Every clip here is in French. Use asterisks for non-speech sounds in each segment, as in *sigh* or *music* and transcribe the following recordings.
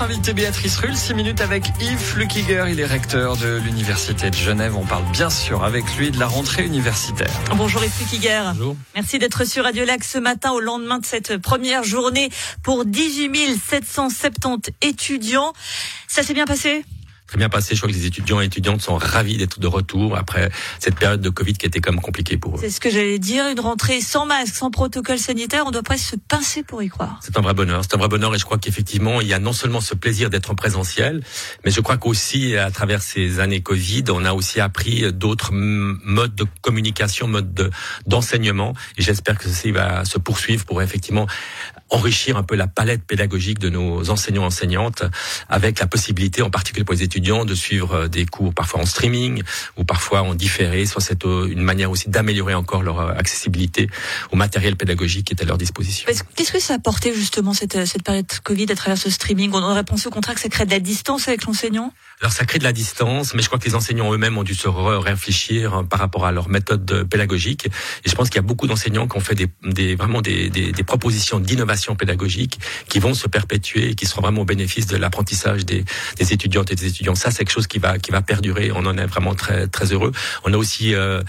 notre invité Béatrice Rull. 6 minutes avec Yves Lukiger. Il est recteur de l'Université de Genève. On parle bien sûr avec lui de la rentrée universitaire. Bonjour Yves Lukiger. Bonjour. Merci d'être sur Radio Lac ce matin au lendemain de cette première journée pour 18 770 étudiants. Ça s'est bien passé? Très bien passé. Je crois que les étudiants et étudiantes sont ravis d'être de retour après cette période de Covid qui était même compliquée pour eux. C'est ce que j'allais dire. Une rentrée sans masque, sans protocole sanitaire, on doit presque se pincer pour y croire. C'est un vrai bonheur. C'est un vrai bonheur et je crois qu'effectivement, il y a non seulement ce plaisir d'être en présentiel, mais je crois qu'aussi, à travers ces années Covid, on a aussi appris d'autres modes de communication, modes d'enseignement. et j'espère que ceci va se poursuivre pour effectivement enrichir un peu la palette pédagogique de nos enseignants enseignantes avec la possibilité, en particulier pour les étudiants, de suivre euh, des cours parfois en streaming ou parfois en différé. Soit c'est euh, une manière aussi d'améliorer encore leur euh, accessibilité au matériel pédagogique qui est à leur disposition. Qu'est-ce que ça a apporté justement cette, cette période Covid à travers ce streaming? On aurait pensé au contraire que ça crée de la distance avec l'enseignant? Alors ça crée de la distance, mais je crois que les enseignants eux-mêmes ont dû se réfléchir hein, par rapport à leur méthode pédagogique. Et je pense qu'il y a beaucoup d'enseignants qui ont fait des, des vraiment des, des, des propositions d'innovation pédagogique qui vont se perpétuer et qui seront vraiment au bénéfice de l'apprentissage des, des étudiantes et des étudiants. Ça, c'est quelque chose qui va qui va perdurer. On en est vraiment très très heureux. On a aussi euh,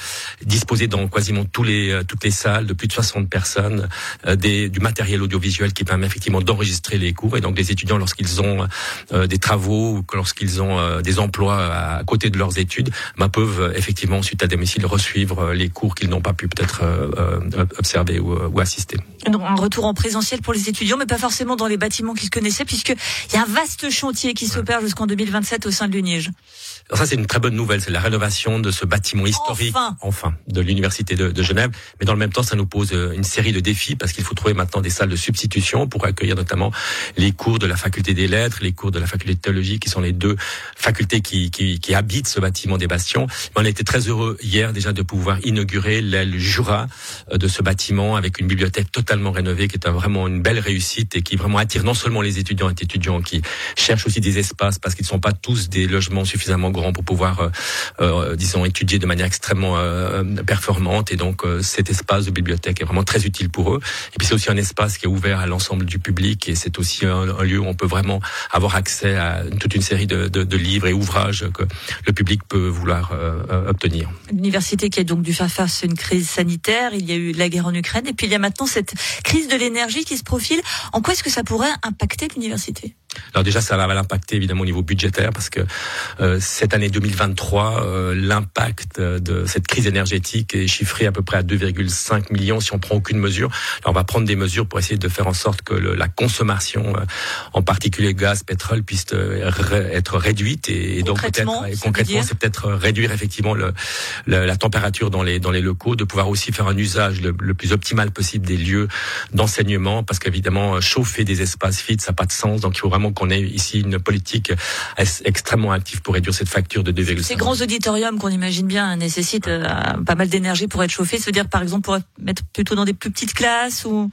disposé dans quasiment tous les euh, toutes les salles de plus de 60 personnes euh, des, du matériel audiovisuel qui permet effectivement d'enregistrer les cours. Et donc les étudiants, lorsqu'ils ont euh, des travaux ou lorsqu'ils ont euh, des emplois à côté de leurs études, ben, peuvent effectivement ensuite à domicile resuivre euh, les cours qu'ils n'ont pas pu peut-être euh, observer ou, ou, assister. Donc un retour en présentiel pour les étudiants, mais pas forcément dans les bâtiments qu'ils connaissaient, puisqu'il y a un vaste chantier qui s'opère jusqu'en 2027 au sein de l'UNIGE. Alors ça, c'est une très bonne nouvelle. C'est la rénovation de ce bâtiment historique, enfin, enfin de l'université de, de, Genève. Mais dans le même temps, ça nous pose une série de défis parce qu'il faut trouver maintenant des salles de substitution pour accueillir notamment les cours de la faculté des lettres, les cours de la faculté de théologie, qui sont les deux facultés qui, qui, qui habitent ce bâtiment des Bastions. Mais on a été très heureux hier déjà de pouvoir inaugurer l'aile Jura euh, de ce bâtiment avec une bibliothèque totalement rénovée, qui est vraiment une belle réussite et qui vraiment attire non seulement les étudiants et étudiants qui cherchent aussi des espaces parce qu'ils ne sont pas tous des logements suffisamment grands pour pouvoir, euh, euh, disons, étudier de manière extrêmement euh, performante. Et donc, cet espace de bibliothèque est vraiment très utile pour eux. Et puis, c'est aussi un espace qui est ouvert à l'ensemble du public. Et c'est aussi un, lieu où on peut vraiment avoir accès à toute une série de livres et ouvrages que le public peut vouloir obtenir. L'université qui a donc dû faire face à une crise sanitaire. Il y a eu la guerre en Ukraine. Et puis, il y a maintenant cette crise de l'énergie qui se profile. En quoi est-ce que ça pourrait impacter l'université? Alors déjà, ça va l'impacter évidemment au niveau budgétaire parce que euh, cette année 2023, euh, l'impact de cette crise énergétique est chiffré à peu près à 2,5 millions si on prend aucune mesure. Alors, on va prendre des mesures pour essayer de faire en sorte que le, la consommation, euh, en particulier gaz, pétrole, puisse euh, être réduite et, et donc peut-être concrètement, c'est peut-être réduire effectivement le, le, la température dans les dans les locaux, de pouvoir aussi faire un usage le, le plus optimal possible des lieux d'enseignement parce qu'évidemment chauffer des espaces vides, ça n'a pas de sens. Donc il faut vraiment qu'on ait ici une politique extrêmement active pour réduire cette facture de 2,5. Ces grands auditoriums qu'on imagine bien nécessitent euh, pas mal d'énergie pour être chauffés. Se dire par exemple pour mettre plutôt dans des plus petites classes ou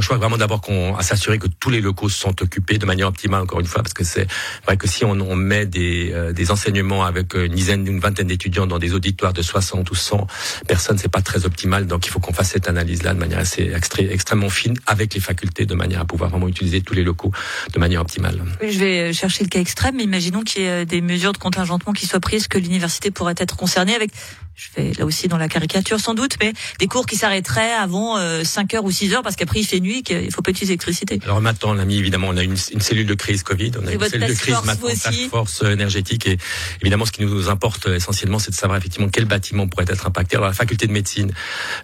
je crois vraiment d'abord qu'on à s'assurer que tous les locaux sont occupés de manière optimale encore une fois parce que c'est vrai que si on, on met des, euh, des enseignements avec une dizaine une vingtaine d'étudiants dans des auditoires de 60 ou 100 personnes c'est pas très optimal donc il faut qu'on fasse cette analyse là de manière assez extré, extrêmement fine avec les facultés de manière à pouvoir vraiment utiliser tous les locaux de manière optimale. Je vais chercher le cas extrême mais imaginons qu'il y ait des mesures de contingentement qui soient prises que l'université pourrait être concernée avec je vais là aussi dans la caricature sans doute, mais des cours qui s'arrêteraient avant euh, 5 heures ou 6 heures parce qu'après il fait nuit, qu'il faut pas utiliser l'électricité. Alors maintenant, on a mis évidemment, on a une, une cellule de crise Covid, on a une cellule de crise maintenant, task force énergétique, et évidemment, ce qui nous importe essentiellement, c'est de savoir effectivement quel bâtiment pourrait être impacté. Alors la faculté de médecine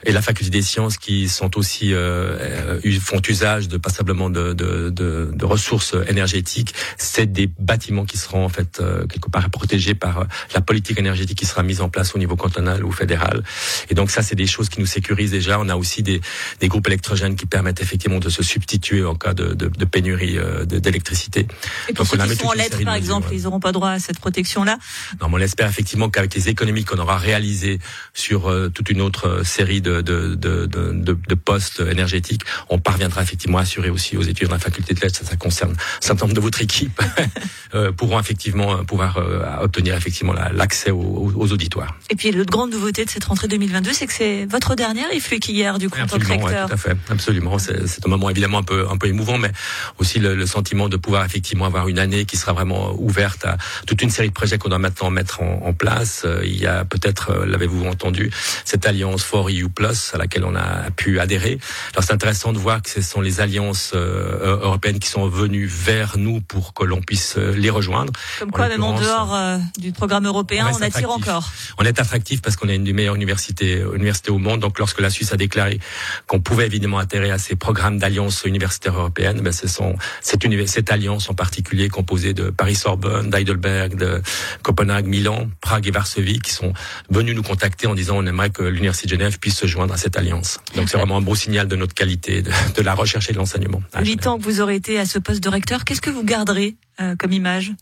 et la faculté des sciences, qui sont aussi euh, font usage de passablement de, de, de, de ressources énergétiques, c'est des bâtiments qui seront en fait euh, quelque part protégés par la politique énergétique qui sera mise en place au niveau cantonal ou fédéral. Et donc ça, c'est des choses qui nous sécurisent déjà. On a aussi des, des groupes électrogènes qui permettent effectivement de se substituer en cas de, de, de pénurie euh, d'électricité. Et pour donc, ceux on qui sont en lettres, par exemple, ils n'auront pas droit à cette protection-là? Non, mais on espère effectivement qu'avec les économies qu'on aura réalisées sur euh, toute une autre euh, série de, de, de, postes énergétiques, on parviendra effectivement à assurer aussi aux étudiants de la faculté de lettres, ça, ça concerne un certain nombre de votre équipe, *laughs* pourront effectivement pouvoir obtenir effectivement l'accès aux, aux, auditoires. Et puis le l'autre grande nouveauté de cette rentrée 2022, c'est que c'est votre dernière qui hier du coup en tant que recteur. tout à fait, absolument. C'est un moment évidemment un peu un peu émouvant, mais aussi le, le, sentiment de pouvoir effectivement avoir une année qui sera vraiment ouverte à toute une série de projets qu'on doit maintenant mettre en, en place. Euh, il y a peut-être, euh, l'avez-vous entendu, cette alliance For EU Plus à laquelle on a pu adhérer. Alors c'est intéressant de voir que ce sont les alliances euh, européennes qui sont venues vers nous pour que l'on puisse les rejoindre. Comme quoi, même en dehors du programme européen, on, attire encore. On est attractif parce qu'on est une des meilleures universités, universités au monde. Donc lorsque la Suisse a déclaré qu'on pouvait évidemment atterrir à ces programmes d'alliance universitaire européenne, ben ce sont cette, cette alliance en particulier composée de Paris-Sorbonne, d'Heidelberg, de Copenhague, Milan, Prague et Varsovie qui sont venus nous contacter en disant on aimerait que l'Université de Genève puisse se joindre à cette alliance. Donc c'est vraiment un beau signal de notre qualité, de, de la recherche et de l'enseignement. Huit ans que vous aurez été à ce poste de recteur, qu'est-ce que vous garderez euh, comme image?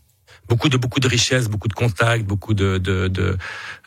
Beaucoup de beaucoup de richesses, beaucoup de contacts, beaucoup de, de, de,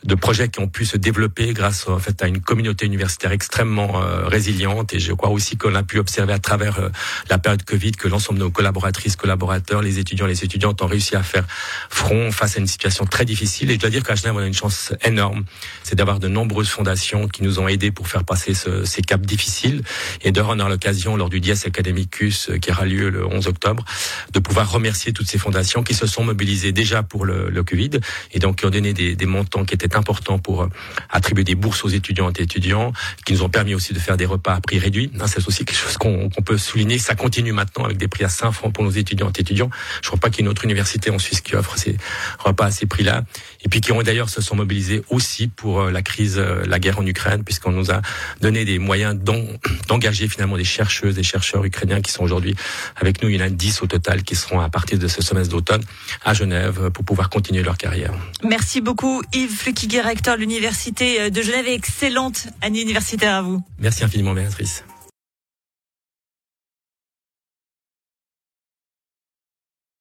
de, projets qui ont pu se développer grâce en fait à une communauté universitaire extrêmement euh, résiliente. Et je crois aussi qu'on a pu observer à travers euh, la période Covid que l'ensemble de nos collaboratrices, collaborateurs, les étudiants, les étudiantes ont réussi à faire front face à une situation très difficile. Et je dois dire qu'à Genève, on a une chance énorme, c'est d'avoir de nombreuses fondations qui nous ont aidés pour faire passer ce, ces caps difficiles. Et d'ailleurs, on a l'occasion lors du Dies Academicus euh, qui aura lieu le 11 octobre, de pouvoir remercier toutes ces fondations qui se sont mobilisées déjà pour le, Covid et donc qui ont donné des, montants qui étaient importants pour euh, attribuer des bourses aux étudiantes et étudiants, qui nous ont permis aussi de faire des repas à prix réduit. C'est aussi quelque chose qu'on peut souligner. Ça continue maintenant avec des prix à 5 francs pour nos étudiantes et étudiants. Je crois pas qu'il y ait une autre université en Suisse qui offre ces repas à ces prix-là. Et puis qui ont d'ailleurs se sont mobilisés aussi pour euh, la crise, euh, la guerre en Ukraine, puisqu'on nous a donné des moyens *clears throat* d'engager finalement des chercheuses, des chercheurs ukrainiens qui sont aujourd'hui avec nous. Il y en a 10 au total qui seront à partir de ce semestre d'automne à Genève pour pouvoir continuer leur carrière. Merci beaucoup Yves Flukiger, de l'Université de Genève excellente année universitaire à vous. Merci infiniment Béatrice.